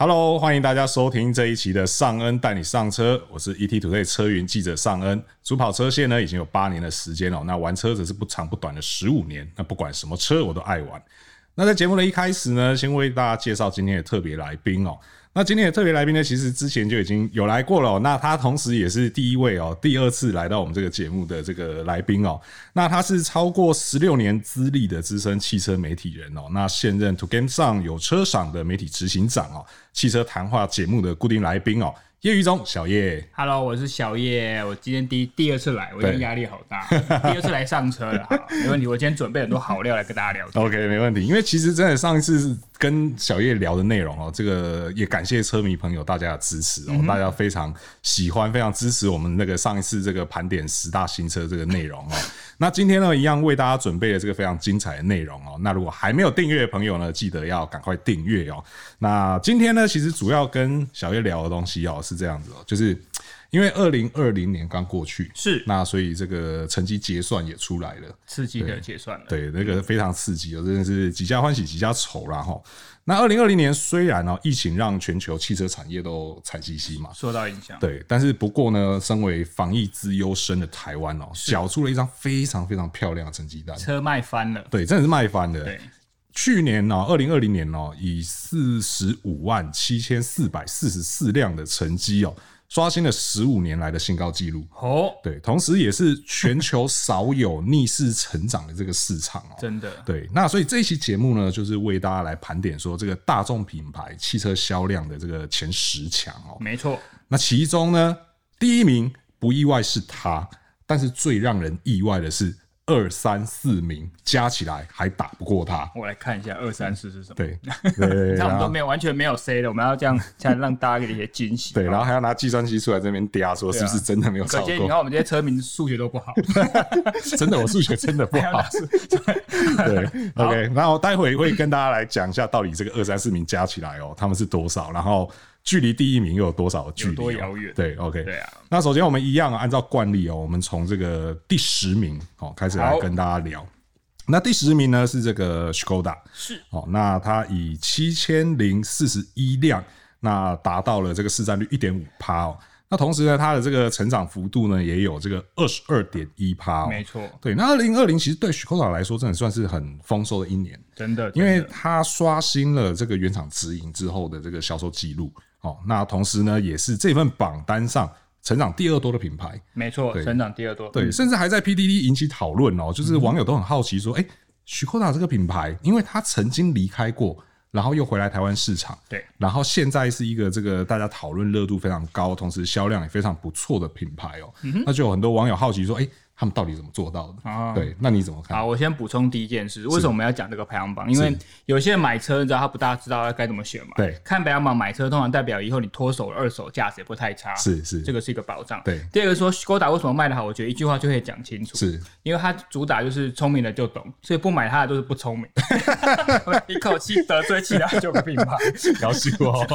Hello，欢迎大家收听这一期的尚恩带你上车，我是 ETtoday 车云记者尚恩。主跑车线呢已经有八年的时间了，那玩车子是不长不短的十五年。那不管什么车我都爱玩。那在节目的一开始呢，先为大家介绍今天的特别来宾哦。那今天的特别来宾呢，其实之前就已经有来过了。那他同时也是第一位哦，第二次来到我们这个节目的这个来宾哦。那他是超过十六年资历的资深汽车媒体人哦。那现任 To Get On 有车赏的媒体执行长哦，汽车谈话节目的固定来宾哦。叶毓中，小叶，Hello，我是小叶，我今天第第二次来，我今天压力好大，第二次来上车了，好，没问题，我今天准备很多好料来跟大家聊天。OK，没问题，因为其实真的上一次跟小叶聊的内容哦，这个也感谢车迷朋友大家的支持哦，嗯、大家非常喜欢，非常支持我们那个上一次这个盘点十大新车这个内容哦。那今天呢，一样为大家准备了这个非常精彩的内容哦。那如果还没有订阅的朋友呢，记得要赶快订阅哦。那今天呢，其实主要跟小月聊的东西哦是这样子哦，就是因为二零二零年刚过去，是那所以这个成绩结算也出来了，刺激的结算了，对，那个非常刺激哦，真的是几家欢喜几家愁啦哈。那二零二零年虽然呢，疫情让全球汽车产业都惨兮兮嘛，受到影响。对，但是不过呢，身为防疫之优生的台湾哦，缴出了一张非常非常漂亮的成绩单，车卖翻了。对，真的是卖翻了。对，去年呢，二零二零年哦，以四十五万七千四百四十四辆的成绩哦。刷新了十五年来的新高纪录哦，对，同时也是全球少有逆势成长的这个市场哦，真的对。那所以这一期节目呢，就是为大家来盘点说这个大众品牌汽车销量的这个前十强哦，没错。那其中呢，第一名不意外是他，但是最让人意外的是。二三四名加起来还打不过他。我来看一下二三四是什么？对，他们都没有完全没有 C 的，我们要这样 才让大家给一些惊喜。对，然后还要拿计算机出来这边嗲说是不是真的没有超过？你看我们这些车迷数学都不好，真的我数学真的不好。对，OK，然后待会会跟大家来讲一下到底这个二三四名加起来哦，他们是多少，然后。距离第一名又有多少距离？多遥远？对，OK，对啊。那首先我们一样啊，按照惯例哦，我们从这个第十名哦开始来跟大家聊。那第十名呢是这个 Skoda，是哦，那它以七千零四十一辆，那达到了这个市占率一点五趴哦。那同时呢，它的这个成长幅度呢也有这个二十二点一趴哦，没错。对，那二零二零其实对 Skoda 来说，真的算是很丰收的一年，真的，因为它刷新了这个原厂直营之后的这个销售记录。哦，那同时呢，也是这份榜单上成长第二多的品牌，没错，成长第二多，对，甚至还在 PDD 引起讨论哦，就是网友都很好奇说，哎、嗯，许科达这个品牌，因为它曾经离开过，然后又回来台湾市场，对，然后现在是一个这个大家讨论热度非常高，同时销量也非常不错的品牌哦，嗯、那就有很多网友好奇说，哎。他们到底怎么做到的？啊，对，那你怎么看？好，我先补充第一件事，为什么我们要讲这个排行榜？因为有些人买车，你知道他不大知道该怎么选嘛。对，看排行榜买车，通常代表以后你脱手二手价值也不太差。是是，这个是一个保障。对，第二个说 Skoda 为什么卖得好？我觉得一句话就可以讲清楚。是，因为它主打就是聪明的就懂，所以不买它的都是不聪明。一口气得罪其他九个品牌，要死我！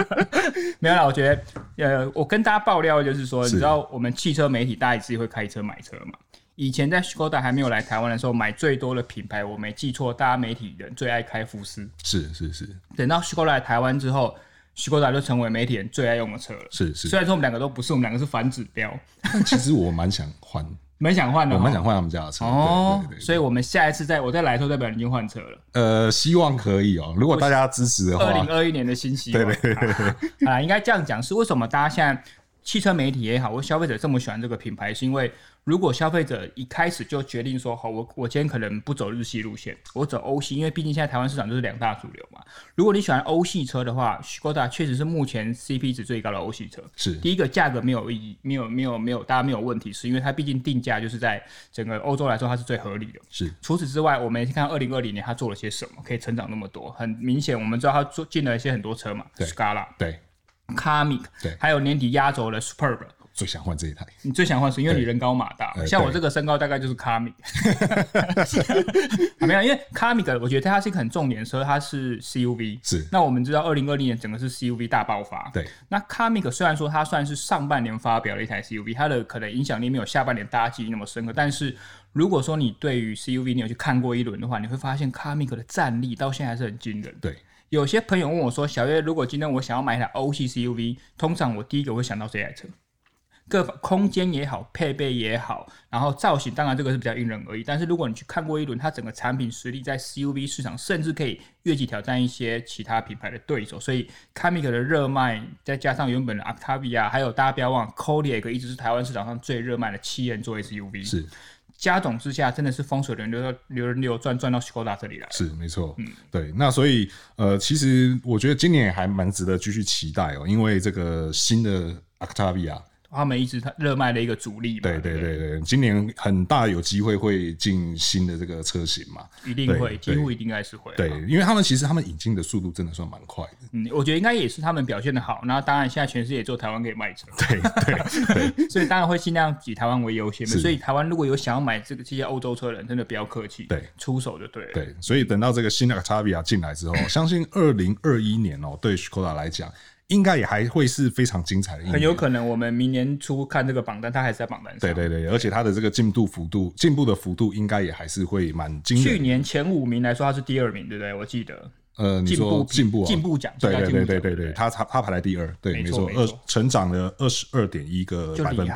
没有啦，我觉得，呃，我跟大家爆料就是说，你知道我们汽车媒体大家自己会开车买车嘛？以前在 Skoda 还没有来台湾的时候，买最多的品牌，我没记错，大家媒体人最爱开福斯。是是是。等到 Skoda 来台湾之后，Skoda 就成为媒体人最爱用的车了。是是。虽然说我们两个都不是，我们两个是反指标。但其实我蛮想换，蛮想换的，我蛮想换他们家的车。哦。所以我们下一次再我再来的时候，代表你已经换车了。呃，希望可以哦。如果大家支持的话。二零二一年的新希望。对对对对。啊，应该这样讲，是为什么大家现在汽车媒体也好，或消费者这么喜欢这个品牌，是因为。如果消费者一开始就决定说好，我我今天可能不走日系路线，我走欧系，因为毕竟现在台湾市场就是两大主流嘛。如果你喜欢欧系车的话，Skoda 确实是目前 CP 值最高的欧系车。是第一个价格没有意义，没有没有没有，大家没有问题，是因为它毕竟定价就是在整个欧洲来说它是最合理的。是除此之外，我们看二零二零年它做了些什么，可以成长那么多。很明显，我们知道它做进了一些很多车嘛，Scala 对，Kamiq 对，还有年底压轴的 Superb。最想换这一台，你最想换是因为你人高马大，像我这个身高大概就是 Kamiq，没有，因为 Kamiq 我觉得它是一个很重点车，它是 CUV，是。那我们知道二零二零年整个是 CUV 大爆发，对。那 Kamiq 虽然说它算是上半年发表了一台 CUV，它的可能影响力没有下半年大家记忆那么深刻，但是如果说你对于 CUV 你有去看过一轮的话，你会发现 Kamiq 的战力到现在还是很惊人，对。有些朋友问我说：“小月，如果今天我想要买一台欧系 CUV，通常我第一个会想到这台车。”各空间也好，配备也好，然后造型当然这个是比较因人而异。但是如果你去看过一轮，它整个产品实力在 CUV 市场，甚至可以越级挑战一些其他品牌的对手。所以 Kamiq 的热卖，再加上原本的 Octavia，还有大家不要忘，Kodiaq 一直是台湾市场上最热卖的七人座 SUV。是加总之下，真的是风水轮流流人流转转到 Skoda 这里来。是没错，嗯，对。那所以呃，其实我觉得今年也还蛮值得继续期待哦，因为这个新的 Octavia。他们一直热卖的一个主力嘛，对对对对，今年很大有机会会进新的这个车型嘛，一定会，几乎一定应该是会。对，因为他们其实他们引进的速度真的算蛮快的。嗯，我觉得应该也是他们表现的好。那当然，现在全世界做台湾可以卖车，对对对，所以当然会尽量以台湾为优先。所以台湾如果有想要买这个这些欧洲车的人，真的不要客气，对，出手就对了。对，所以等到这个新的 Octavia 进来之后，相信二零二一年哦，对 Skoda 来讲。应该也还会是非常精彩的一，很有可能我们明年初看这个榜单，它还是在榜单上。对对对，而且它的这个进度幅度、进步的幅度，应该也还是会蛮惊人。去年前五名来说，它是第二名，对不对？我记得。呃，你说进步进步奖，对对对对对对，它它它排在第二，对，没错，二成长了二十二点一个百分比，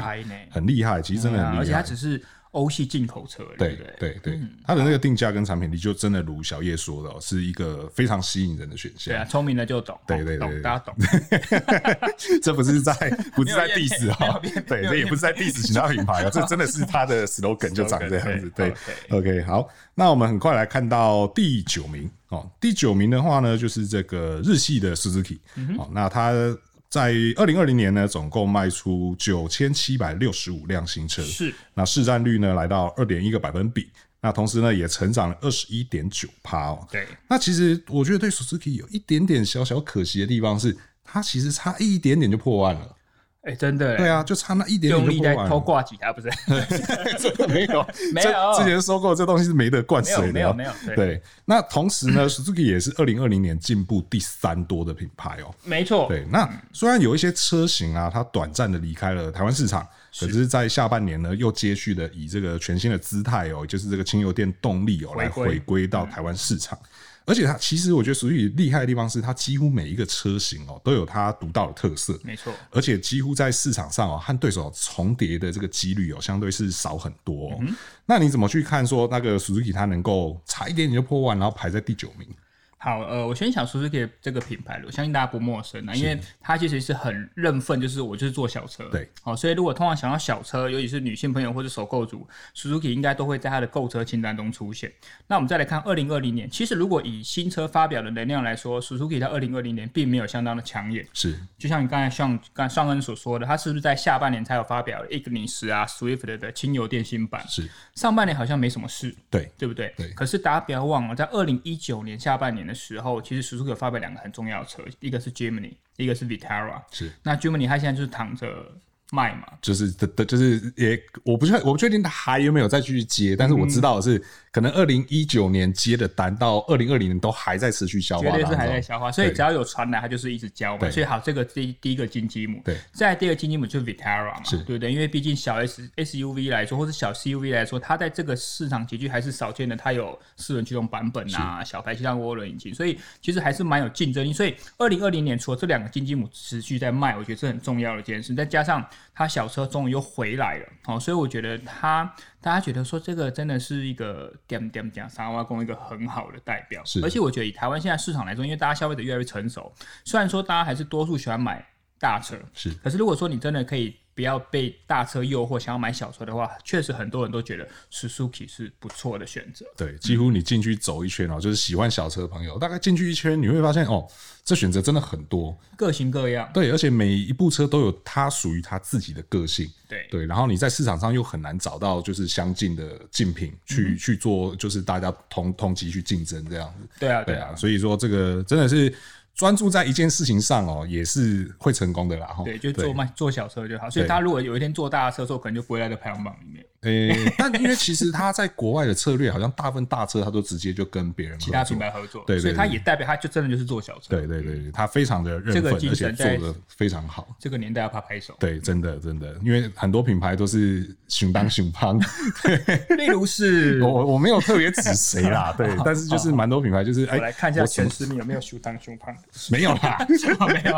很厉害，其实真的很厉害，而且它只是。欧系进口车，对对对对，它的那个定价跟产品力就真的如小叶说的，是一个非常吸引人的选项。对啊，聪明的就懂，对对对，大家懂。这不是在不是在 diss 哈，对，这也不是在 diss 其他品牌啊，这真的是它的 slogan 就长这样子。对，OK，好，那我们很快来看到第九名哦，第九名的话呢，就是这个日系的 Suzuki，哦，那它。在二零二零年呢，总共卖出九千七百六十五辆新车，是那市占率呢来到二点一个百分比，那同时呢也成长了二十一点九趴哦。对，那其实我觉得对 Suzuki 有一点点小小可惜的地方是，它其实差一点点就破万了。哎、欸，真的，对啊，就差那一点点就用力在偷挂几台，不是？这 个没有，没有。之前说过，这东西是没得灌水的，没有，没有，没有。对，那同时呢，Suzuki 也是二零二零年进步第三多的品牌哦。没错。对，那虽然有一些车型啊，它短暂的离开了台湾市场，可是，在下半年呢，又接续的以这个全新的姿态哦，就是这个轻油电动力哦，来回归到台湾市场。而且它其实我觉得属于厉害的地方是，它几乎每一个车型哦都有它独到的特色，没错。而且几乎在市场上哦和对手重叠的这个几率哦相对是少很多哦。那你怎么去看说那个 Suzuki 它能够差一点点就破万，然后排在第九名？好，呃，我先想说这个这个品牌，我相信大家不陌生啊，因为它其实是很认份，就是我就是做小车，对，好，所以如果通常想要小车，尤其是女性朋友或者首购族，Suzuki 应该都会在它的购车清单中出现。那我们再来看二零二零年，其实如果以新车发表的能量来说，Suzuki 在二零二零年并没有相当的抢眼，是，就像你刚才像刚上恩所说的，它是不是在下半年才有发表 Ignis 啊 Swift 的轻油电新版？是，上半年好像没什么事，对，对不对？对。可是大家不要忘了，在二零一九年下半年的时候，其实 Suzuki 有发表两个很重要的车，一个是 Jimny，一个是 Vitara。是，那 Jimny 它现在就是躺着。卖嘛，就是的的，就是也我不确我不确定他还有没有再继续接，但是我知道的是，可能二零一九年接的单到二零二零年都还在持续消化，绝对是还在消化，所以只要有传来，它就是一直交嘛。所以好，这个第第一个金鸡母，对，再第二个金鸡母就是 Vitara 嘛，是对不对？因为毕竟小 S SUV 来说，或者小 CUV 来说，它在这个市场集聚还是少见的，它有四轮驱动版本啊，小排气量涡轮引擎，所以其实还是蛮有竞争力。所以二零二零年除了这两个金鸡母持续在卖，我觉得是很重要的一件事，再加上。他小车终于又回来了，哦，所以我觉得他大家觉得说这个真的是一个点点点三挖工一个很好的代表，是。而且我觉得以台湾现在市场来说，因为大家消费者越来越成熟，虽然说大家还是多数喜欢买大车，是。可是如果说你真的可以。不要被大车诱惑，想要买小车的话，确实很多人都觉得 Suzuki 是不错的选择。对，几乎你进去走一圈哦，就是喜欢小车的朋友，大概进去一圈，你会发现哦，这选择真的很多，各型各样。对，而且每一部车都有它属于它自己的个性。对对，然后你在市场上又很难找到就是相近的竞品去、嗯、去做，就是大家同同级去竞争这样子。对啊，对啊，所以说这个真的是。专注在一件事情上哦，也是会成功的啦。对，就做慢做小车就好。所以他如果有一天坐大车的时候，可能就不会来这排行榜里面。诶、欸，但因为其实他在国外的策略，好像大部分大车他都直接就跟别人其他品牌合作，对，所以他也代表他就真的就是做小车。对对对，他非常的认份，而且做的非常好。这个年代要怕拍手。对，真的真的，因为很多品牌都是熊当熊胖，例如是 我我没有特别指谁啦，对，但是就是蛮多品牌就是哎，我来看一下前十名有没有熊当熊胖，没有啦，没有。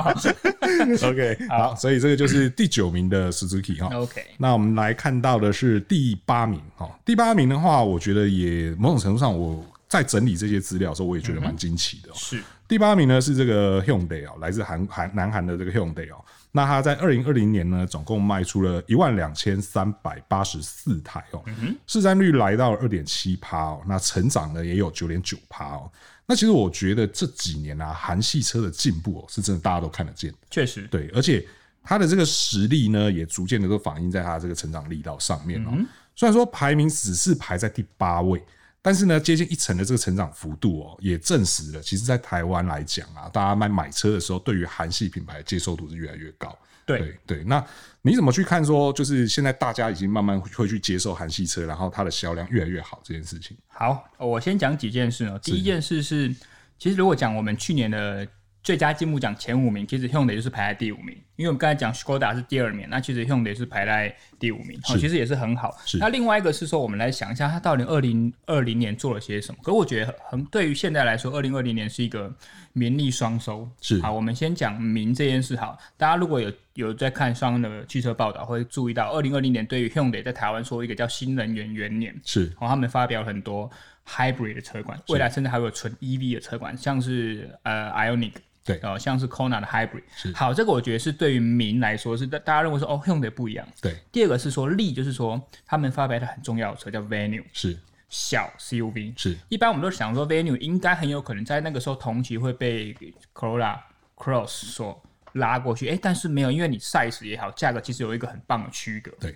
OK，好，所以这个就是第九名的 Suzuki 哈。OK，那我们来看到的是第八名。哦，第八名的话，我觉得也某种程度上，我在整理这些资料的时候，我也觉得蛮惊奇的。是第八名呢，是这个 Hyundai 哦，来自韩韩南韩的这个 Hyundai 哦。那它在二零二零年呢，总共卖出了一万两千三百八十四台哦，市占率来到二点七趴哦，那成长呢也有九点九趴哦。那其实我觉得这几年啊，韩系车的进步哦，是真的大家都看得见。确实，对，而且它的这个实力呢，也逐渐的都反映在他这个成长力道上面哦。虽然说排名只是排在第八位，但是呢，接近一成的这个成长幅度哦，也证实了，其实，在台湾来讲啊，大家买买车的时候，对于韩系品牌接受度是越来越高。对对对，那你怎么去看说，就是现在大家已经慢慢会去接受韩系车，然后它的销量越来越好这件事情？好，我先讲几件事哦。第一件事是，其实如果讲我们去年的。最佳进步奖前五名，其实 Hyundai 就是排在第五名，因为我们刚才讲 Skoda 是第二名，那其实 Hyundai 是排在第五名，其实也是很好。那另外一个是说，我们来想一下，它到底二零二零年做了些什么？可是我觉得很对于现在来说，二零二零年是一个名利双收。是好，我们先讲名这件事。好，大家如果有有在看上恩的汽车报道，会注意到二零二零年对于 Hyundai 在台湾说一个叫新能源元年。是，然后他们发表很多 Hybrid 的车款，未来甚至还有纯 EV 的车款，像是呃 Ioniq。对，哦，像是 Kona 的 Hybrid，是。好，这个我觉得是对于民来说是大大家认为说哦用的不一样。对，第二个是说利，就是说他们发表的很重要的车叫 Venue，是。小 CUV，是。一般我们都想说 Venue 应该很有可能在那个时候同期会被 Corolla Cross 所拉过去，哎，但是没有，因为你 size 也好，价格其实有一个很棒的区隔。对，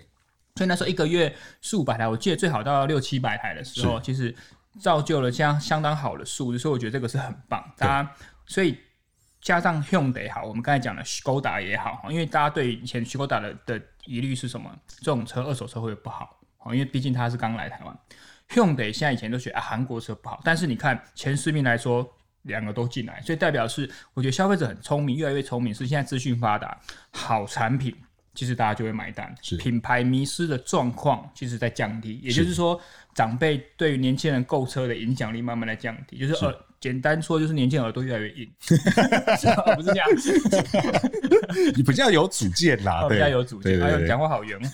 所以那时候一个月四五百台，我记得最好到六七百台的时候，其实造就了这样相当好的数字，所以我觉得这个是很棒，大家所以。加上 Hyundai 也好，我们刚才讲的 Skoda 也好，因为大家对以前 Skoda 的的疑虑是什么？这种车二手车会不好，因为毕竟它是刚来台湾。Hyundai 现在以前都觉得啊韩国车不好，但是你看前十名来说，两个都进来，所以代表是我觉得消费者很聪明，越来越聪明，是现在资讯发达，好产品其实大家就会买单，品牌迷失的状况其实在降低，也就是说长辈对于年轻人购车的影响力慢慢在降低，就是呃。简单说就是年轻人耳朵越来越硬？不是这样子，你比较有主见啦，比较有主见，还有讲话好圆滑。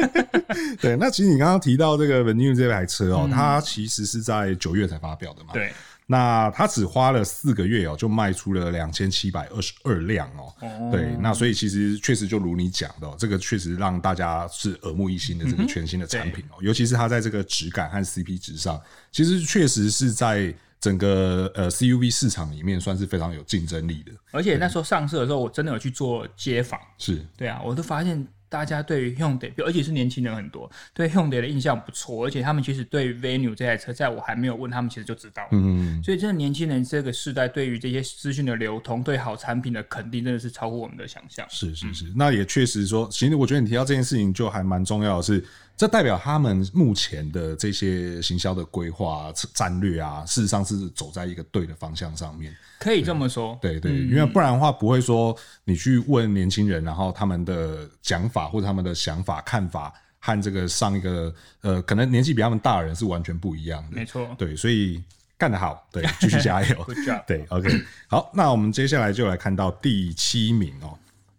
对，那其实你刚刚提到这个 Venue 这台车哦、喔，它其实是在九月才发表的嘛。对，那它只花了四个月哦、喔，就卖出了两千七百二十二辆哦。对，那所以其实确实就如你讲的、喔，这个确实让大家是耳目一新的这个全新的产品哦、喔，尤其是它在这个质感和 CP 值上，其实确实是在。整个呃 CUV 市场里面算是非常有竞争力的，而且那时候上市的时候，我真的有去做街访，是对啊，我都发现。大家对于 Hyundai，而且是年轻人很多，对 Hyundai 的印象不错，而且他们其实对于 Venue 这台车，在我还没有问他们，其实就知道。嗯，所以真的年轻人这个世代，对于这些资讯的流通，对好产品的肯定，真的是超乎我们的想象。是是是，那也确实说，其实我觉得你提到这件事情，就还蛮重要的是，这代表他们目前的这些行销的规划战略啊，事实上是走在一个对的方向上面。可以这么说，对对，对，因为不然的话不会说你去问年轻人，然后他们的讲法或者他们的想法看法和这个上一个呃，可能年纪比他们大的人是完全不一样的。没错，对，所以干得好，对，继续加油。对，OK，好，那我们接下来就来看到第七名哦。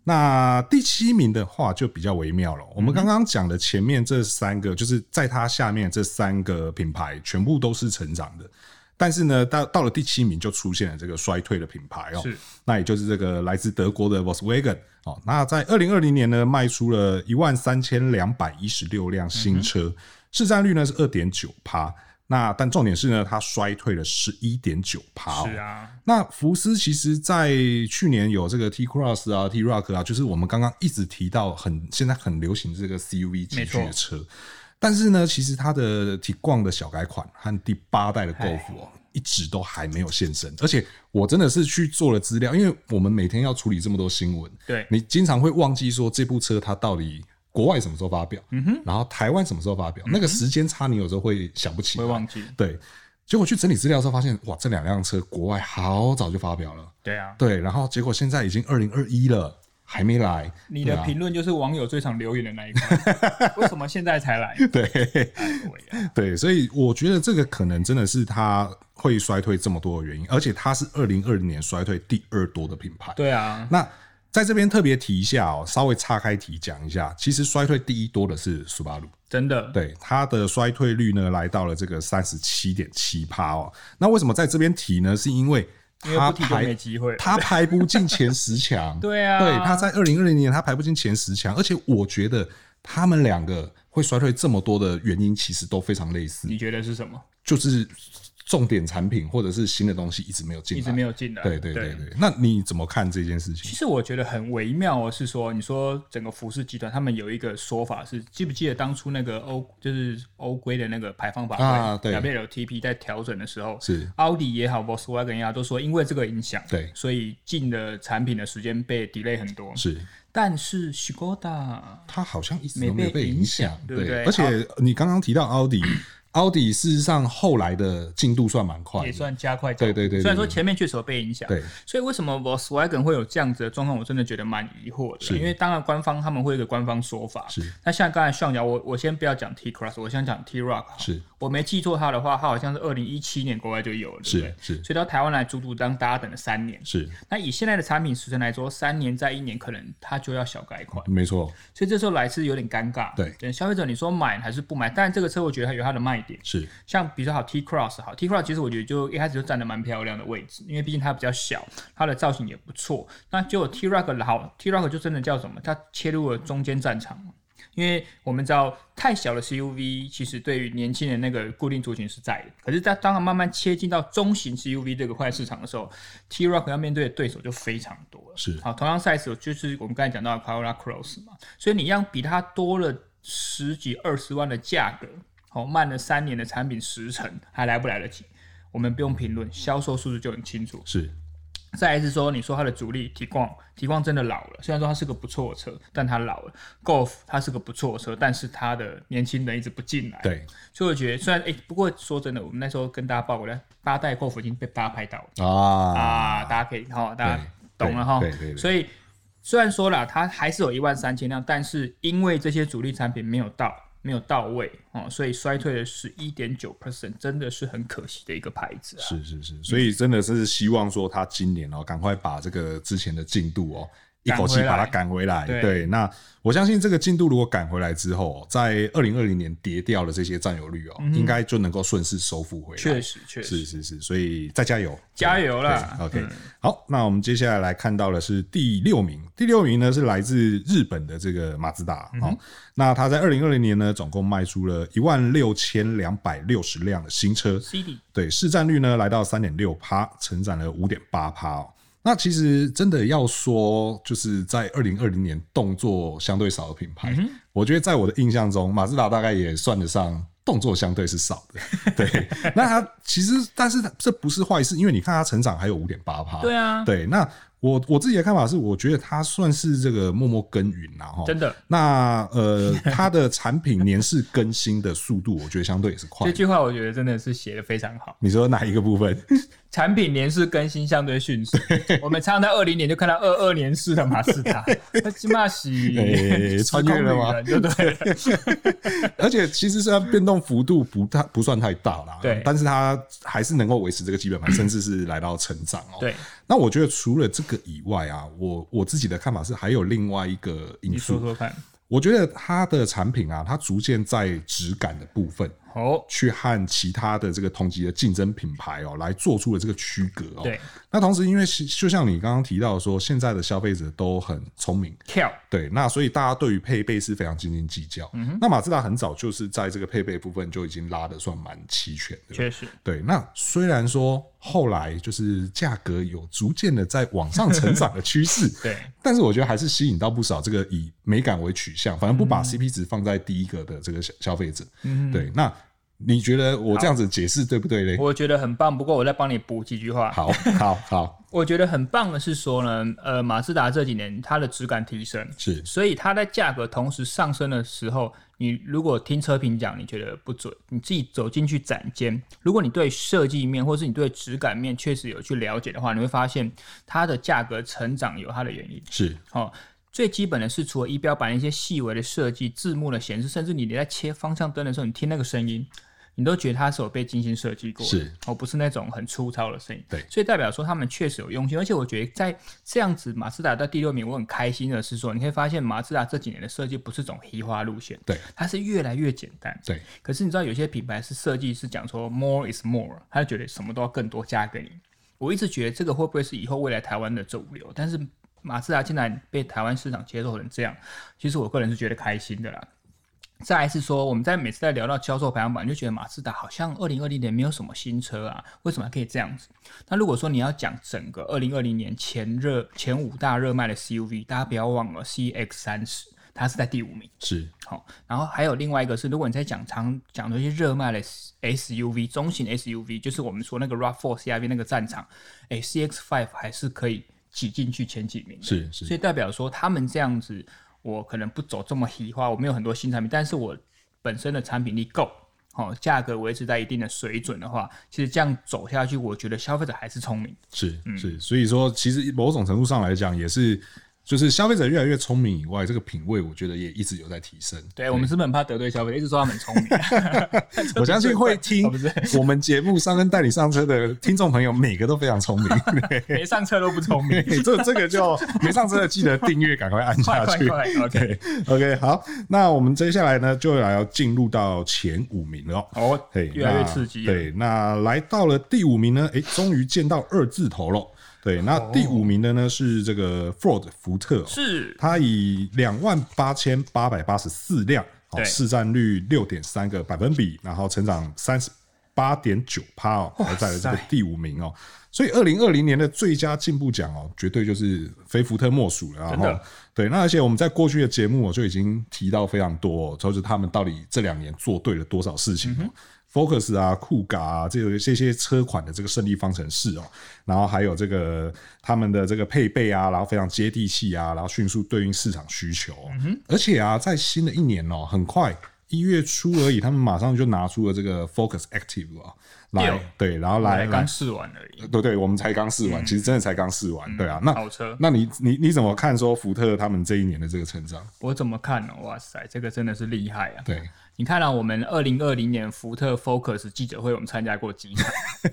那第七名的话就比较微妙了。我们刚刚讲的前面这三个，就是在它下面这三个品牌全部都是成长的。但是呢，到到了第七名就出现了这个衰退的品牌哦，是，那也就是这个来自德国的 Volkswagen 哦。那在二零二零年呢，卖出了一万三千两百一十六辆新车，市占率呢是二点九趴。那但重点是呢，它衰退了十一点九趴。是啊，那福斯其实在去年有这个 T Cross 啊、T Rock 啊，就是我们刚刚一直提到很现在很流行这个 CUV 级距的车。但是呢，其实它的 Tiguan 的小改款和第八代的 Golf 哦，一直都还没有现身。而且我真的是去做了资料，因为我们每天要处理这么多新闻，对，你经常会忘记说这部车它到底国外什么时候发表，嗯哼，然后台湾什么时候发表，嗯、那个时间差你有时候会想不起来，会忘记。对，结果去整理资料的时候发现，哇，这两辆车国外好早就发表了。对啊，对，然后结果现在已经二零二一了。还没来，你的评论就是网友最常留言的那一块。为什么现在才来？对，对，所以我觉得这个可能真的是它会衰退这么多的原因，而且它是二零二零年衰退第二多的品牌。对啊，那在这边特别提一下哦，稍微岔开题讲一下，其实衰退第一多的是苏巴鲁，真的，对它的衰退率呢来到了这个三十七点七趴哦。那为什么在这边提呢？是因为它排它排不进前十强。对啊，对，它在二零二零年它排不进前十强，而且我觉得他们两个会衰退这么多的原因，其实都非常类似。你觉得是什么？就是。重点产品或者是新的东西一直没有进来，一直没有进来。对对对对，那你怎么看这件事情？其实我觉得很微妙哦，是说你说整个服饰集团他们有一个说法是，记不记得当初那个欧就是欧规的那个排放法规啊，对，WLTP 在调整的时候，是奥迪也好，Volkswagen 也好，都说因为这个影响，对，所以进的产品的时间被 delay 很多。是，但是 Skoda 它好像一直都没有被影响，对不对？而且你刚刚提到奥迪。奥迪事实上后来的进度算蛮快，也算加快。对对对，虽然说前面确实有被影响。对，所以为什么 Volkswagen 会有这样子的状况？我真的觉得蛮疑惑的。因为当然官方他们会有一个官方说法。是。那像刚才上讲，我我先不要讲 T Cross，我先讲 T Rock。是。我没记错他的话，他好像是二零一七年国外就有了，对不对？是。所以到台湾来，足足当大家等了三年。是。那以现在的产品时程来说，三年再一年，可能它就要小改款。没错。所以这时候来是有点尴尬。对。等消费者你说买还是不买？但这个车我觉得它有它的卖点。是。像。比较好，T Cross 好，T Cross 其实我觉得就一开始就站得蛮漂亮的位置，因为毕竟它比较小，它的造型也不错。那就 T Rock 好，T Rock 就真的叫什么？它切入了中间战场，因为我们知道太小的 CUV 其实对于年轻人那个固定族群是在的，可是在当它慢慢切进到中型 CUV 这个块市场的时候，T Rock 要面对的对手就非常多了。是，好，同样 size 就是我们刚才讲到的 Corolla Cross 嘛，所以你要比它多了十几二十万的价格。好，慢了三年的产品时程还来不来得及？我们不用评论，销售数字就很清楚。是，再来是说，你说它的主力提光，提光真的老了。虽然说它是个不错的车，但它老了。Golf 它是个不错的车，但是它的年轻人一直不进来。对，所以我觉得虽然哎、欸，不过说真的，我们那时候跟大家报过来，八代 Golf 已经被大家拍到了啊啊，大家可以哈，大家懂了哈。所以虽然说了，它还是有一万三千辆，但是因为这些主力产品没有到。没有到位哦，所以衰退了十一点九 percent，真的是很可惜的一个牌子啊。是是是，所以真的是希望说他今年哦，赶快把这个之前的进度哦。一口气把它赶回来，对，对，那我相信这个进度如果赶回来之后，在二零二零年跌掉了这些占有率哦，嗯、应该就能够顺势收复回来。确实，确实。是是是，所以再加油，加油啦！OK，、嗯、好，那我们接下来来看到的是第六名，第六名呢是来自日本的这个马自达、嗯、那它在二零二零年呢，总共卖出了一万六千两百六十辆的新车，CD 对，市占率呢来到三点六趴，成长了五点八趴哦。那其实真的要说，就是在二零二零年动作相对少的品牌，嗯，我觉得在我的印象中，马自达大概也算得上动作相对是少的。对，那它其实，但是这不是坏事，因为你看它成长还有五点八趴。对啊，对，那。我我自己的看法是，我觉得它算是这个默默耕耘然后真的。那呃，它的产品年式更新的速度，我觉得相对也是快。这句话我觉得真的是写的非常好。你说哪一个部分？产品年式更新相对迅速。我们常常在二零年就看到二二年式的马自达，那起码是穿越了吗？对对。而且其实虽然变动幅度不太不算太大啦，对，但是它还是能够维持这个基本盘，甚至是来到成长哦。对。那我觉得除了这个以外啊，我我自己的看法是还有另外一个因素。你说说看。我觉得它的产品啊，它逐渐在质感的部分。哦，去和其他的这个同级的竞争品牌哦，来做出了这个区隔哦。对。那同时，因为就像你刚刚提到说，现在的消费者都很聪明，跳。对。那所以大家对于配备是非常斤斤计较。嗯哼。那马自达很早就是在这个配备部分就已经拉的算蛮齐全的。确实。对。那虽然说后来就是价格有逐渐的在往上成长的趋势。对。但是我觉得还是吸引到不少这个以美感为取向，反正不把 CP 值放在第一个的这个消消费者。嗯。对。那。你觉得我这样子解释对不对嘞？我觉得很棒，不过我再帮你补几句话。好，好，好。我觉得很棒的是说呢，呃，马自达这几年它的质感提升，是，所以它在价格同时上升的时候，你如果听车评讲你觉得不准，你自己走进去展间，如果你对设计面或是你对质感面确实有去了解的话，你会发现它的价格成长有它的原因。是，哦。最基本的是，除了仪表板一些细微的设计、字幕的显示，甚至你连在切方向灯的时候，你听那个声音，你都觉得它是有被精心设计过的，是哦，不是那种很粗糙的声音。对，所以代表说他们确实有用心。而且我觉得在这样子，马自达到第六名，我很开心的是说，你可以发现马自达这几年的设计不是走黑化路线，对，它是越来越简单。对，可是你知道有些品牌是设计是讲说 more is more，他就觉得什么都要更多加给你。我一直觉得这个会不会是以后未来台湾的主流？但是。马自达竟然被台湾市场接受成这样，其实我个人是觉得开心的啦。再来是说，我们在每次在聊到销售排行榜，就觉得马自达好像二零二零年没有什么新车啊，为什么还可以这样子？那如果说你要讲整个二零二零年前热前五大热卖的 CUV，大家不要忘了 CX 三十，它是在第五名。是好，然后还有另外一个是，如果你在讲常讲的一些热卖的 SUV 中型 SUV，就是我们说那个 RAV4 CR-V 那个战场，哎，CX Five 还是可以。挤进去前几名，是是，所以代表说他们这样子，我可能不走这么细化，我没有很多新产品，但是我本身的产品力够，好，价格维持在一定的水准的话，其实这样走下去，我觉得消费者还是聪明，是是，所以说其实某种程度上来讲也是。就是消费者越来越聪明以外，这个品味我觉得也一直有在提升。对，对我们是不是很怕得罪消费者，一直说他们聪明。我相信会听 我们节目上跟带你上车的听众朋友，每个都非常聪明，没上车都不聪明。这这个就没上车的记得订阅，赶快按下去。快快快 OK OK，好，那我们接下来呢就要进入到前五名了。哦，嘿，越来越刺激。对，那来到了第五名呢，哎，终于见到二字头了。对，那第五名的呢是这个 Ford 福特，是。它以两万八千八百八十四辆，好市占率六点三个百分比，然后成长三十八点九趴哦，而在了这个第五名哦。所以二零二零年的最佳进步奖哦，绝对就是非福特莫属了。然后对，那而且我们在过去的节目我就已经提到非常多，就是他们到底这两年做对了多少事情。Focus 啊，酷咖啊，这有这些车款的这个胜利方程式哦，然后还有这个他们的这个配备啊，然后非常接地气啊，然后迅速对应市场需求，而且啊，在新的一年哦，很快一月初而已，他们马上就拿出了这个 Focus Active 啊，来对，然后来刚试完而已，对对，我们才刚试完，其实真的才刚试完，对啊，那好车，那你你你怎么看说福特他们这一年的这个成长？我怎么看呢？哇塞，这个真的是厉害啊！对。你看到、啊、我们二零二零年福特 Focus 记者会，我们参加过几场，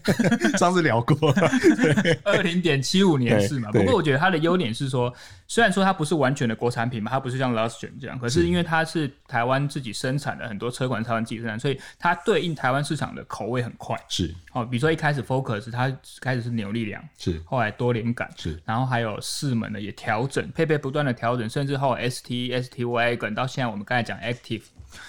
上次聊过，二零点七五年是嘛？不过我觉得它的优点是说，虽然说它不是完全的国产品嘛，它不是像 Lustrum 这样，可是因为它是台湾自己生产的很多车款，台湾自己生产，所以它对应台湾市场的口味很快。是哦，比如说一开始 Focus 它开始是扭力梁，是后来多连杆，是然后还有四门的也调整，配备不断的调整，甚至后来 ST ST Wagon 到现在我们刚才讲 Active。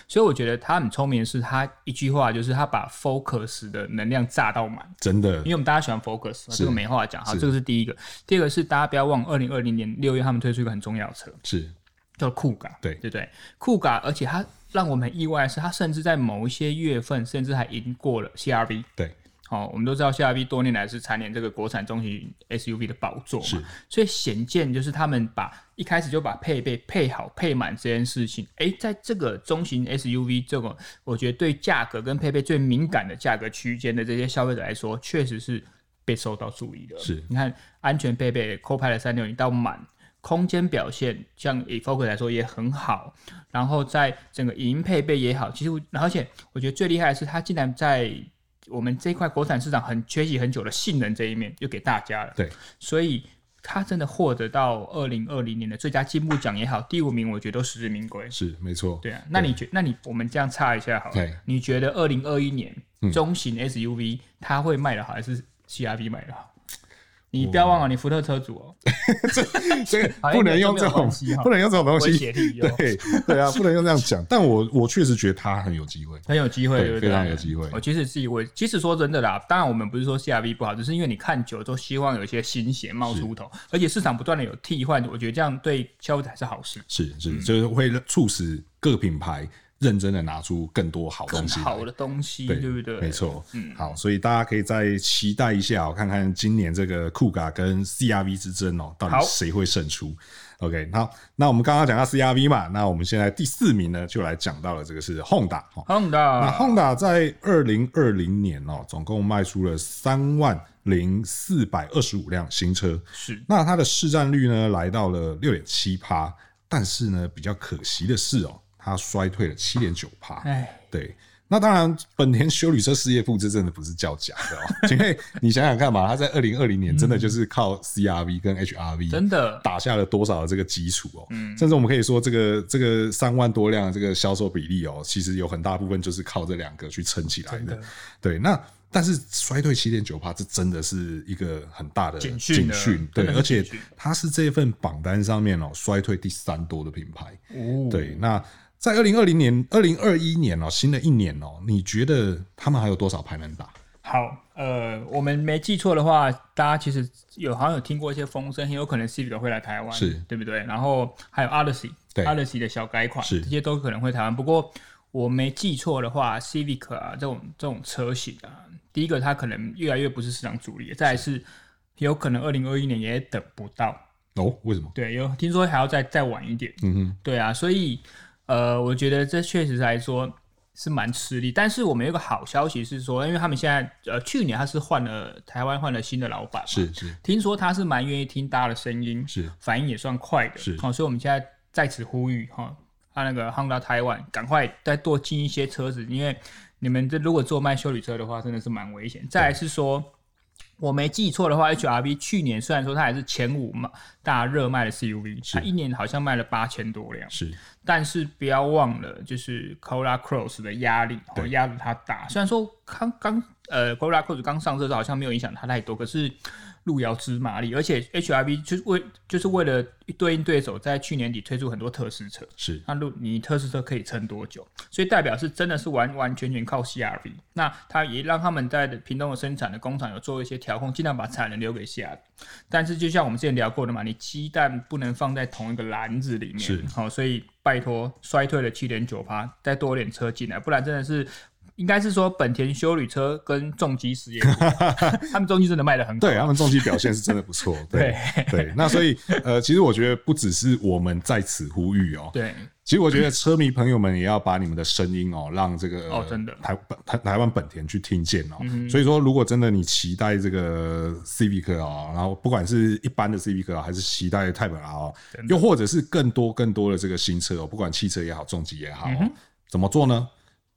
所以我觉得他很聪明的是，他一句话就是他把 Focus 的能量炸到满，真的。因为我们大家喜欢 Focus，这个没话讲。哈，这个是第一个。第二个是大家不要忘，二零二零年六月他们推出一个很重要的车，是叫酷咖，对对对，酷咖。而且它让我们很意外的是，它甚至在某一些月份，甚至还赢过了 CRV。对。好，我们都知道 CRV 多年来是蝉联这个国产中型 SUV 的宝座嘛，所以显见就是他们把一开始就把配备配好配满这件事情，哎、欸，在这个中型 SUV 这个我觉得对价格跟配备最敏感的价格区间的这些消费者来说，确实是被受到注意的。是，你看安全配备 Copilot 360到满，空间表现像以 Focus 来说也很好，然后在整个影音配备也好，其实而且我觉得最厉害的是它竟然在我们这块国产市场很缺席很久的性能这一面，又给大家了。对，所以他真的获得到二零二零年的最佳进步奖也好，第五名我觉得都实至名归。是，没错。对啊，那你觉？那你我们这样差一下好了。对，你觉得二零二一年中型 SUV 它会卖的好，还是 CRV 卖的好？你不要忘了，你福特车主哦，这这不能用这种，不能用这种东西，对对啊，不能用这样讲。但我我确实觉得他很有机会，很有机会，对，非常有机会。我其实是以为，其实说真的啦，当然我们不是说 CRV 不好，只是因为你看久了都希望有一些新血冒出头，而且市场不断的有替换，我觉得这样对消费者是好事。是是，就是会促使各个品牌认真的拿出更多好东西，好的东西，对，对不对？没错，嗯，好，所以大家可以再期待一下，看看今年这个酷咖跟 CRV 之争哦，到底谁会胜出？OK，好，那我们刚刚讲到 CRV 嘛，那我们现在第四名呢，就来讲到了这个是 Honda Honda，那 Honda 在二零二零年哦，总共卖出了三万零四百二十五辆新车，是，那它的市占率呢，来到了六点七趴。但是呢，比较可惜的是哦，它衰退了七点九趴。哎，对，那当然，本田修旅车事业部这真的不是叫假的哦，因为你想想看嘛，它在二零二零年真的就是靠 CRV 跟 HRV 真的打下了多少的这个基础哦。甚至我们可以说，这个这个三万多辆的这个销售比例哦，其实有很大部分就是靠这两个去撑起来的。对，那。但是衰退七点九趴，这真的是一个很大的警讯，对，而且它是这份榜单上面哦衰退第三多的品牌。哦，对，那在二零二零年、二零二一年哦，新的一年哦，你觉得他们还有多少牌能打？好，呃，我们没记错的话，大家其实有好像有听过一些风声，很有可能 Civic 会来台湾，是对不对？然后还有 Odyssey，对，Odyssey 的小改款，是这些都可能会台湾。不过我没记错的话，Civic 啊这种这种车型啊。第一个，它可能越来越不是市场主力；再来是，有可能二零二一年也等不到哦。为什么？对，有听说还要再再晚一点。嗯哼，对啊，所以呃，我觉得这确实来说是蛮吃力。但是我们有个好消息是说，因为他们现在呃，去年他是换了台湾换了新的老板，是是，听说他是蛮愿意听大家的声音，是反应也算快的，是好，所以我们现在在此呼吁哈，他那个 Honda 台湾赶快再多进一些车子，因为。你们这如果做卖修理车的话，真的是蛮危险。再来是说，我没记错的话，HRV 去年虽然说它还是前五嘛，大热卖的 CUV，它一年好像卖了八千多辆。是，但是不要忘了，就是 Corolla Cross 的压力，哦，压着它大。虽然说刚刚呃 Corolla Cross 刚上车的时候好像没有影响它太多，可是。路遥知马力，而且 HRV 就是为就是为了对应对手，在去年底推出很多特试车，是那路你特试车可以撑多久？所以代表是真的是完完全全靠 CRV。那他也让他们在屏东的生产的工厂有做一些调控，尽量把产能留给 CRV。但是就像我们之前聊过的嘛，你鸡蛋不能放在同一个篮子里面，是好，所以拜托衰退了七点九趴，再多点车进来，不然真的是。应该是说本田修旅车跟重机事业，他们重机真的卖的很好，对，他们重机表现是真的不错，对对，对。那所以呃，其实我觉得不只是我们在此呼吁哦，对，其实我觉得车迷朋友们也要把你们的声音哦，让这个哦真的台台台湾本田去听见哦。所以说，如果真的你期待这个 Civic 哦，然后不管是一般的 Civic 啊，还是期待 Type R 哦，又或者是更多更多的这个新车哦，不管汽车也好，重机也好，怎么做呢？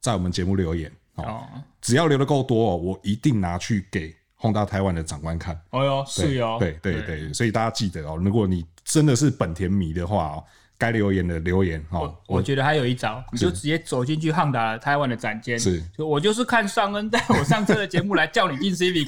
在我们节目留言哦，只要留的够多哦，我一定拿去给 Honda 台湾的长官看。哦哟，是哟，对对对，所以大家记得哦，如果你真的是本田迷的话哦。该留言的留言哦，我，觉得还有一招，你就直接走进去 Honda 台湾的展间，是，就我就是看尚恩带我上车的节目来叫你进 Civic，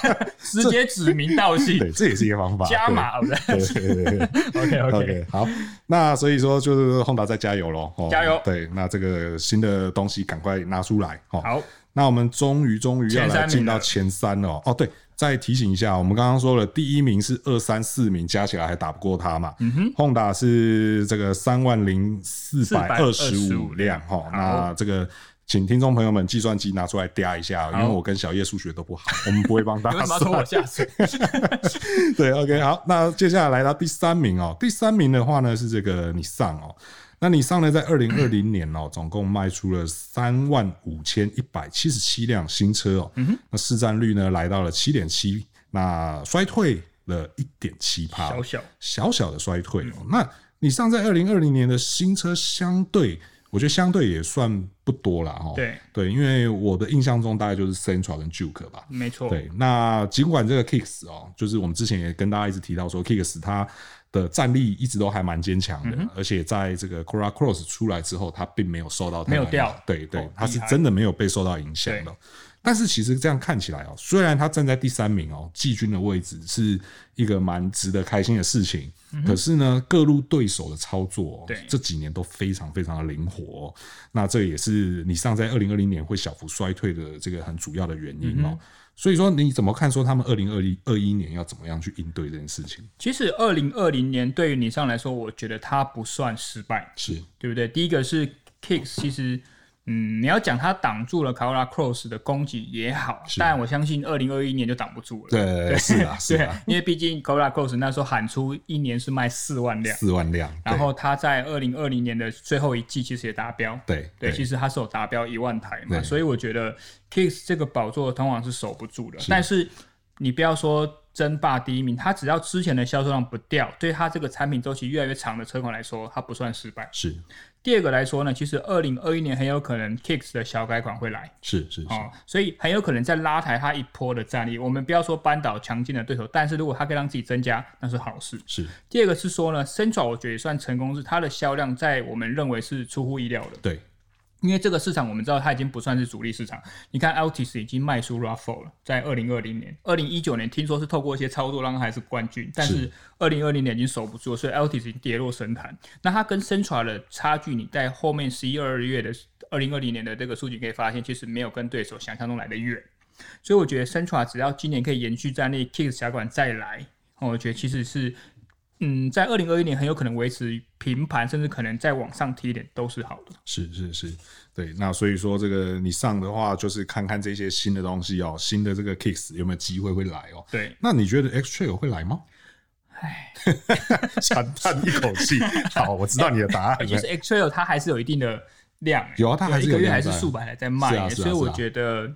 直接指名道姓，对，这也是一个方法，加码的，对？对对，OK OK 好，那所以说就是 Honda 再加油喽，加油，对，那这个新的东西赶快拿出来，好，那我们终于终于要来进到前三了，哦，对。再提醒一下，我们刚刚说了，第一名是二三四名加起来还打不过他嘛？嗯哼，Honda 是这个三万零四百二十五辆哈。那这个，请听众朋友们计算机拿出来嗲一下，因为我跟小叶数学都不好，我们不会帮大家算。我下水。对，OK，好，那接下来来到第三名哦。第三名的话呢是这个 Nissan 哦。那你上呢，在二零二零年哦，总共卖出了三万五千一百七十七辆新车哦，那市占率呢来到了七点七，那衰退了一点七趴，小小小小的衰退哦。那你上在二零二零年的新车，相对我觉得相对也算不多了哈。对对，因为我的印象中大概就是 Central 跟 Juke 吧，没错。对，那尽管这个 Kicks 哦，就是我们之前也跟大家一直提到说 Kicks 它。的战力一直都还蛮坚强的，嗯、而且在这个 Corolla Cross 出来之后，他并没有受到太没有掉，对对，它是真的没有被受到影响的。但是其实这样看起来哦，虽然他站在第三名哦，季军的位置是一个蛮值得开心的事情，嗯、可是呢，各路对手的操作，对。这几年都非常非常的灵活，那这也是你上在二零二零年会小幅衰退的这个很主要的原因哦。嗯所以说，你怎么看？说他们二零二一二一年要怎么样去应对这件事情？其实二零二零年对于你上来说，我觉得它不算失败，是对不对？第一个是 Kicks 其实。嗯，你要讲它挡住了 Corolla Cross 的攻击也好，但我相信二零二一年就挡不住了。对，对，是啊，是啊，因为毕竟 Corolla Cross 那时候喊出一年是卖四万辆，四万辆，然后它在二零二零年的最后一季其实也达标。对对，对，其实它是有达标一万台嘛，所以我觉得 Kicks 这个宝座通常是守不住的。是，但是你不要说。争霸第一名，它只要之前的销售量不掉，对它这个产品周期越来越长的车款来说，它不算失败。是。第二个来说呢，其实二零二一年很有可能 Kicks 的小改款会来。是是是。哦，所以很有可能在拉抬它一波的战力。我们不要说扳倒强劲的对手，但是如果它可以让自己增加，那是好事。是。第二个是说呢，Central 我觉得也算成功，是它的销量在我们认为是出乎意料的。对。因为这个市场我们知道它已经不算是主力市场，你看 Altis 已经卖出 Raffle 了，在二零二零年、二零一九年听说是透过一些操作让它还是冠军，但是二零二零年已经守不住，所以 Altis 已经跌落神坛。那它跟 Centra 的差距，你在后面十一二月的二零二零年的这个数据可以发现，其实没有跟对手想象中来的远。所以我觉得 Centra 只要今年可以延续战力，Kicks 小改款再来，我觉得其实是。嗯，在二零二一年很有可能维持平盘，甚至可能再往上提一点都是好的。是是是，对。那所以说，这个你上的话，就是看看这些新的东西哦，新的这个 Kicks 有没有机会会来哦。对。那你觉得 X Trail 会来吗？唉，长叹一口气。好，我知道你的答案。就是 X Trail 它还是有一定的量，有啊，它还是一个月还是数百台在卖，啊、所以我觉得。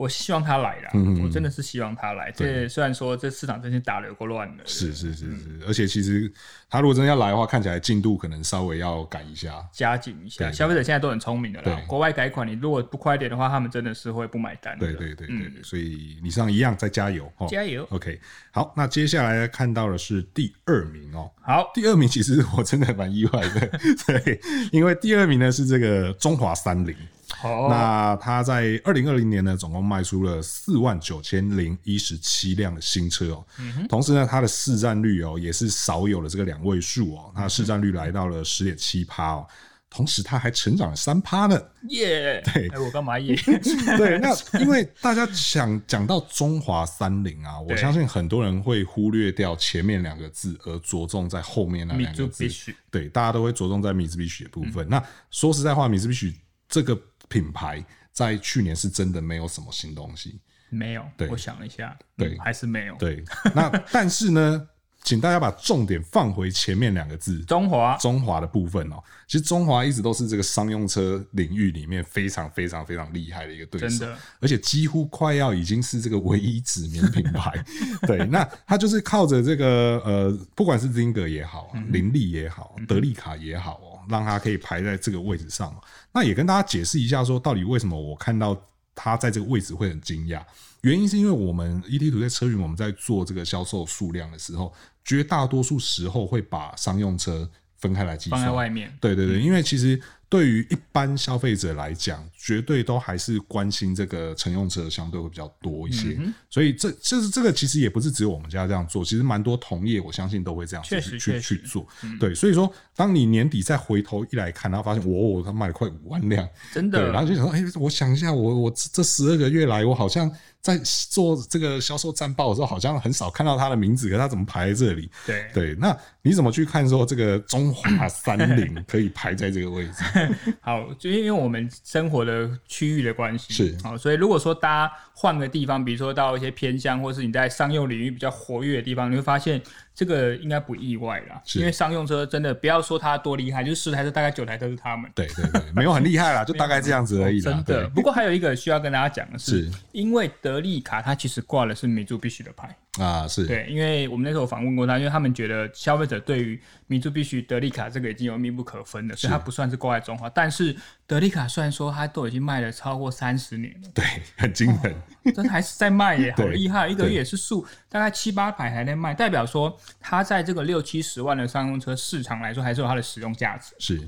我希望他来啦，我真的是希望他来。这虽然说这市场真是打得有够乱的，是是是是，而且其实他如果真的要来的话，看起来进度可能稍微要赶一下，加紧一下。消费者现在都很聪明的啦，国外改款你如果不快点的话，他们真的是会不买单的。对对对对，嗯，所以你上一样再加油，哦加油。OK，好，那接下来看到的是第二名哦。好，第二名其实我真的蛮意外的，对，因为第二名呢是这个中华三菱。好，那他在二零二零年呢，总共卖出了四万九千零一十七辆的新车哦。嗯、同时呢，它的市占率哦也是少有的这个两位数哦，它市占率来到了十点七趴哦。同时，它还成长了三趴呢。耶、对，哎，我干嘛耶？对，那因为大家想讲到中华三菱啊，我相信很多人会忽略掉前面两个字，而着重在后面那两个字。对，大家都会着重在米兹比许的部分。嗯、那说实在话，米兹比许这个。品牌在去年是真的没有什么新东西，没有。对，我想了一下，对，还是没有。对，那但是呢，请大家把重点放回前面两个字“中华”。中华的部分哦，其实中华一直都是这个商用车领域里面非常非常非常厉害的一个对手，而且几乎快要已经是这个唯一指名品牌。对，那它就是靠着这个呃，不管是 Zinger 也好，林立也好，德利卡也好哦，让他可以排在这个位置上。那也跟大家解释一下，说到底为什么我看到它在这个位置会很惊讶？原因是因为我们 ET 在车云，我们在做这个销售数量的时候，绝大多数时候会把商用车分开来计算，放在外面。对对对，因为其实。对于一般消费者来讲，绝对都还是关心这个乘用车相对会比较多一些，嗯、所以这就是这个其实也不是只有我们家这样做，其实蛮多同业我相信都会这样去去去做。嗯、对，所以说当你年底再回头一来看，然后发现我他卖了快五万辆，真的，对，然后就想说，哎，我想一下，我我这十二个月来，我好像在做这个销售战报的时候，好像很少看到他的名字，可是他怎么排在这里？对对，那你怎么去看说这个中华三菱可以排在这个位置？好，就因为我们生活的区域的关系，是好，所以如果说大家换个地方，比如说到一些偏乡，或是你在商用领域比较活跃的地方，你会发现。这个应该不意外啦，因为商用车真的不要说它多厉害，就是十台车大概九台都是他们。对对对，没有很厉害啦，就大概这样子而已。真的。不过还有一个需要跟大家讲的是，是因为德利卡它其实挂的是米珠必须的牌啊，是对，因为我们那时候访问过他，因为他们觉得消费者对于米珠必须德利卡这个已经有密不可分的，所以它不算是挂在中华。但是德利卡虽然说它都已经卖了超过三十年了，对，很惊人，但、哦、还是在卖耶，好厉害，一个月也是数大概七八百还在卖，代表说它在这个。六七十万的商用车市场来说，还是有它的使用价值。是，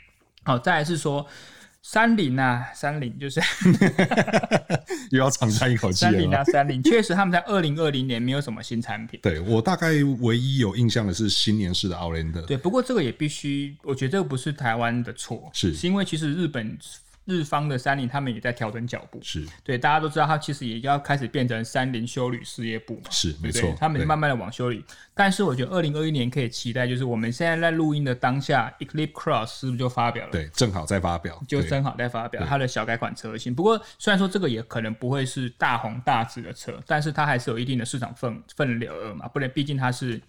好，再来是说三菱啊，三菱就是 又要长叹一口气。三菱啊，三菱确实他们在二零二零年没有什么新产品。对，我大概唯一有印象的是新年式的奥兰德。对，不过这个也必须，我觉得这个不是台湾的错，是，是因为其实日本日方的三菱他们也在调整脚步。是对，大家都知道，它其实也要开始变成三菱休旅事业部嘛。是没错，他们慢慢的往修理。但是我觉得二零二一年可以期待，就是我们现在在录音的当下，Eclipse Cross 是不是就发表了？对，正好在发表，就正好在发表它的小改款车型。不过虽然说这个也可能不会是大红大紫的车，但是它还是有一定的市场份份额嘛，不然毕竟它是。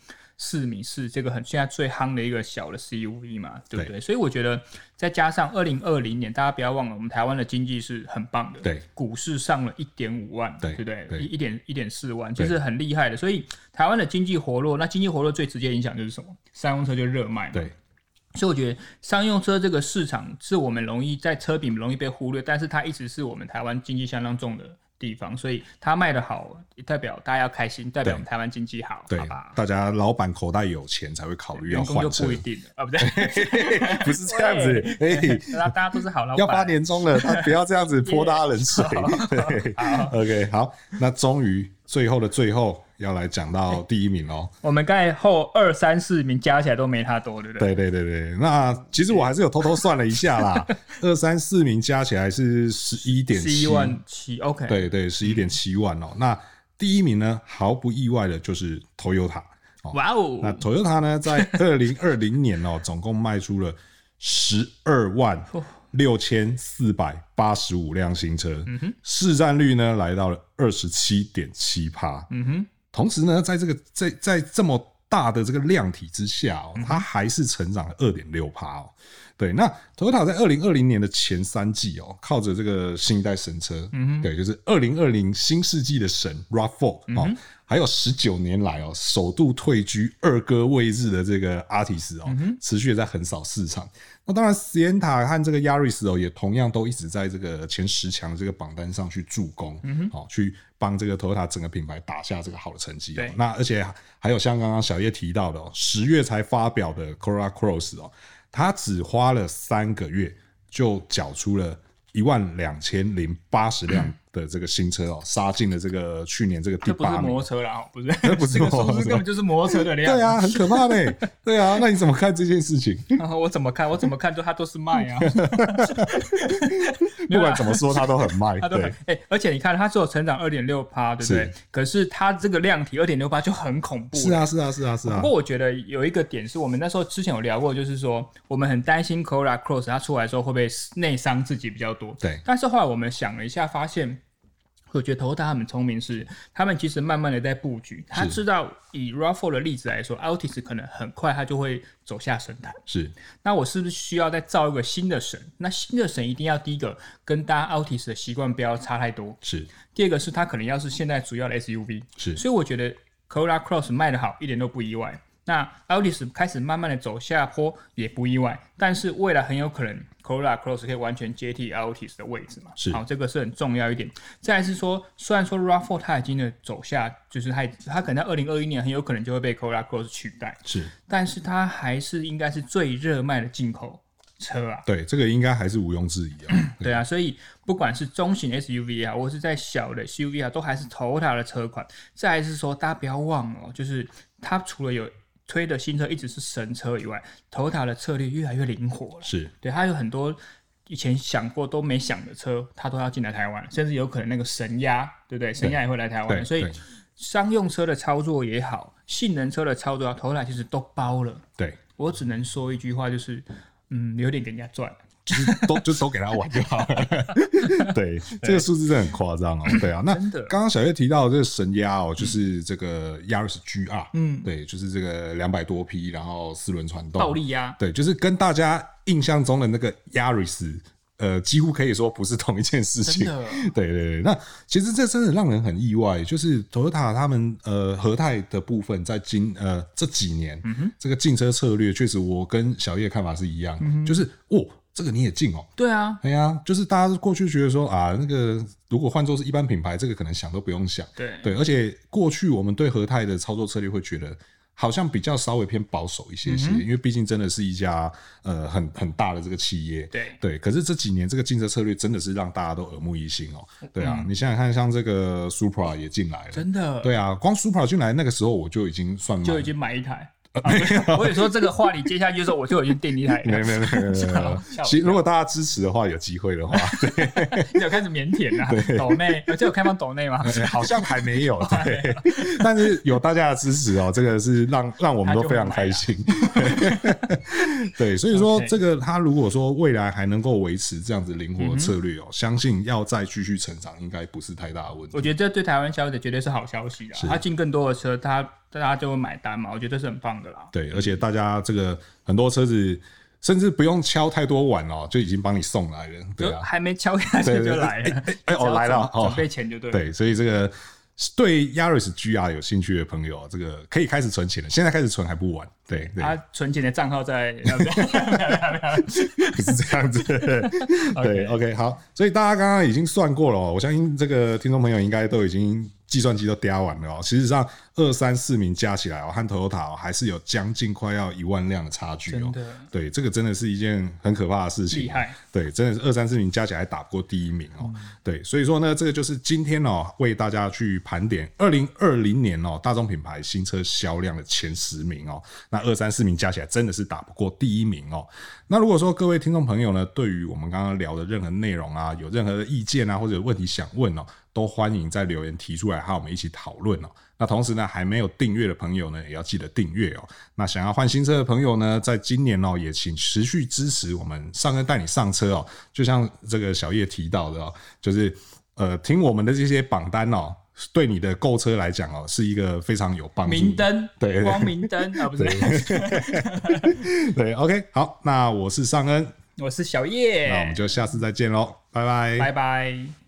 四米四，这个很现在最夯的一个小的 CUV 嘛，对不对？对，所以我觉得再加上二零二零年，大家不要忘了，我们台湾的经济是很棒的，对，股市上了一点五万，对，对不对？对，一点一点四万，就是很厉害的。所以台湾的经济活络，那经济活络最直接影响就是什么？商用车就热卖嘛，对。所以我觉得商用车这个市场是我们容易在车品容易被忽略，但是它一直是我们台湾经济相当重的。地方，所以它卖的好，也代表大家要开心，代表我们台湾经济好，对，好吧？大家老板口袋有钱才会考虑要换车，不一定啊，不对，不是这样子，哎，大家都是好老板，要发年终了，他不要这样子泼大家冷水。对，OK，好，那终于最后的最后。要来讲到第一名哦，我们刚才后二三四名加起来都没他多，对不对？对对对对，那其实我还是有偷偷算了一下啦，二三四名加起来是十一点七。万七，OK，对对，十一点七万哦。那第一名呢，毫不意外的就是 Toyota，哇哦，那 Toyota 呢，在 二零二零年哦，总共卖出了十二万六千四百八十五辆新车，嗯，市占率呢来到了二十七点七趴，嗯哼。同时呢，在这个在在这么大的这个量体之下哦，它还是成长了二点六趴哦。对，那 Toyota 在二零二零年的前三季哦，靠着这个新一代神车，嗯，对，就是二零二零新世纪的神 RAV4 哦，还有十九年来哦，首度退居二哥位置的这个 Artis 哦，持续的在横扫市场。那当然，Sienna 和这个 Yaris 哦，也同样都一直在这个前十强这个榜单上去助攻，嗯好去帮这个 Toyota 整个品牌打下这个好的成绩。对，那而且还有像刚刚小叶提到的哦，十月才发表的 Corolla Cross 哦。他只花了三个月就缴出了一万两千零八十辆的这个新车哦，杀进了这个去年这个第八名。这不是摩托车啦，不是，这 不是摩托车，根本就是摩托车的量。对啊，很可怕嘞。对啊，那你怎么看这件事情？我怎么看？我怎么看？就它都是卖啊。不管怎么说，它都很卖。它都很哎，而且你看，它只有成长二点六趴，对不对？可是它这个量体二点六趴就很恐怖。是啊，是啊，是啊，是啊。不过我觉得有一个点是我们那时候之前有聊过，就是说我们很担心 Corolla Cross 它出来的时候会不会内伤自己比较多。对。但是后来我们想了一下，发现。我觉得 Toyota 他们聪明是，他们其实慢慢的在布局。他知道以 RAV4 的例子来说，Altis 可能很快他就会走下神坛。是，那我是不是需要再造一个新的神？那新的神一定要第一个跟大家 Altis 的习惯不要差太多。是，第二个是它可能要是现在主要的 SUV。是，所以我觉得 Corolla Cross 卖的好一点都不意外。那 Altis 开始慢慢的走下坡也不意外，但是未来很有可能 Corolla Cross 可以完全接替 Altis 的位置嘛？是，好，这个是很重要一点。再来是说，虽然说 RAV4 它已经的走下，就是它它可能在二零二一年很有可能就会被 Corolla Cross 取代，是，但是它还是应该是最热卖的进口车啊。对，这个应该还是毋庸置疑啊。对，对啊，所以不管是中型 SUV 啊，或是在小的 SUV 啊，都还是 Toyota 的车款。再来是说，大家不要忘了哦，就是它除了有推的新车一直是神车以外，Toyota 的策略越来越灵活了。是，对，它有很多以前想过都没想的车，它都要进来台湾，甚至有可能那个神压，对不对？神压也会来台湾。所以商用车的操作也好，性能车的操作，Toyota 其实都包了。对，我只能说一句话，就是嗯，有点给人家赚。就是都 就都给他玩就好了。对，这个数字真的很夸张哦。对啊，那刚刚小叶提到的这个神压哦，就是这个 Yaris GR，嗯，对，就是这个两百多匹，然后四轮传动，暴力压，对，就是跟大家印象中的那个 Yaris，呃，几乎可以说不是同一件事情。对对对，那其实这真的让人很意外，就是 Toyota 他们呃和泰的部分，在今呃这几年，这个进车策略确实我跟小叶看法是一样，就是哦。这个你也进哦？对啊，对啊，就是大家过去觉得说啊，那个如果换做是一般品牌，这个可能想都不用想。对对，而且过去我们对和泰的操作策略会觉得好像比较稍微偏保守一些些，嗯、因为毕竟真的是一家呃很很大的这个企业。对对，可是这几年这个进车策略真的是让大家都耳目一新哦。对啊，嗯、你想想看，像这个 Supra 也进来了，真的。对啊，光 Supra 进来那个时候我就已经算就已经买一台。我跟你说这个话，你接下去就说我就有一电力台。没有没有没有没有。其实如果大家支持的话，有机会的话，对，你有开始腼腆了。抖内，而且有开放抖内吗？好像还没有。对，但是有大家的支持哦，这个是让让我们都非常开心。对，所以说这个他如果说未来还能够维持这样子灵活的策略哦，相信要再继续成长，应该不是太大的问题。我觉得这对台湾消费者绝对是好消息啊！他进更多的车，他。大家就会买单嘛，我觉得这是很棒的啦。对，而且大家这个很多车子，甚至不用敲太多碗哦，就已经帮你送来了。对啊，还没敲下去就来了。哎、欸欸，哦，来了，准备钱就对了。对，所以这个对 Yaris GR 有兴趣的朋友，这个可以开始存钱了。现在开始存还不晚。对，他存钱的账号在，不 是这样子。对，OK，好。所以大家刚刚已经算过了，我相信这个听众朋友应该都已经。计算机都嗲完了哦，其实上二三四名加起来哦，和 Toyota 还是有将近快要一万辆的差距哦。对，这个真的是一件很可怕的事情。厉害。对，真的是二三四名加起来还打不过第一名哦。对，所以说呢，这个就是今天哦，为大家去盘点二零二零年哦，大众品牌新车销量的前十名哦。那二三四名加起来真的是打不过第一名哦。那如果说各位听众朋友呢，对于我们刚刚聊的任何内容啊，有任何的意见啊，或者有问题想问哦。都欢迎在留言提出来，和我们一起讨论哦。那同时呢，还没有订阅的朋友呢，也要记得订阅哦。那想要换新车的朋友呢，在今年哦，也请持续支持我们尚恩带你上车哦。就像这个小叶提到的哦，就是呃，听我们的这些榜单哦，对你的购车来讲哦，是一个非常有帮助。明灯，对，光明灯啊，不是？对，OK，好，那我是尚恩，我是小叶，那我们就下次再见喽，拜拜，拜拜。